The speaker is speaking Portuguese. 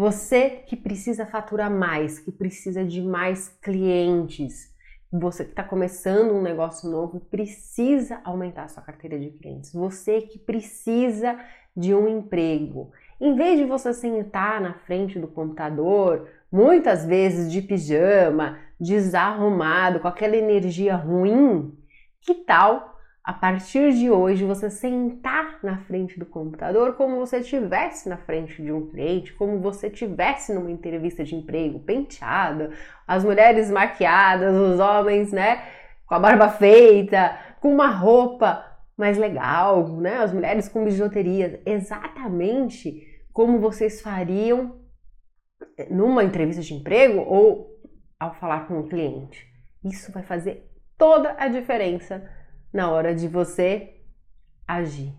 Você que precisa faturar mais, que precisa de mais clientes, você que está começando um negócio novo precisa aumentar a sua carteira de clientes. Você que precisa de um emprego. Em vez de você sentar na frente do computador, muitas vezes de pijama, desarrumado, com aquela energia ruim, que tal a partir de hoje você sentar na frente do computador como você estivesse na frente de um cliente, como você estivesse numa entrevista de emprego, penteado, as mulheres maquiadas, os homens, né, com a barba feita, com uma roupa mais legal, né, as mulheres com bijuterias, exatamente como vocês fariam numa entrevista de emprego ou ao falar com o um cliente. Isso vai fazer toda a diferença na hora de você agir.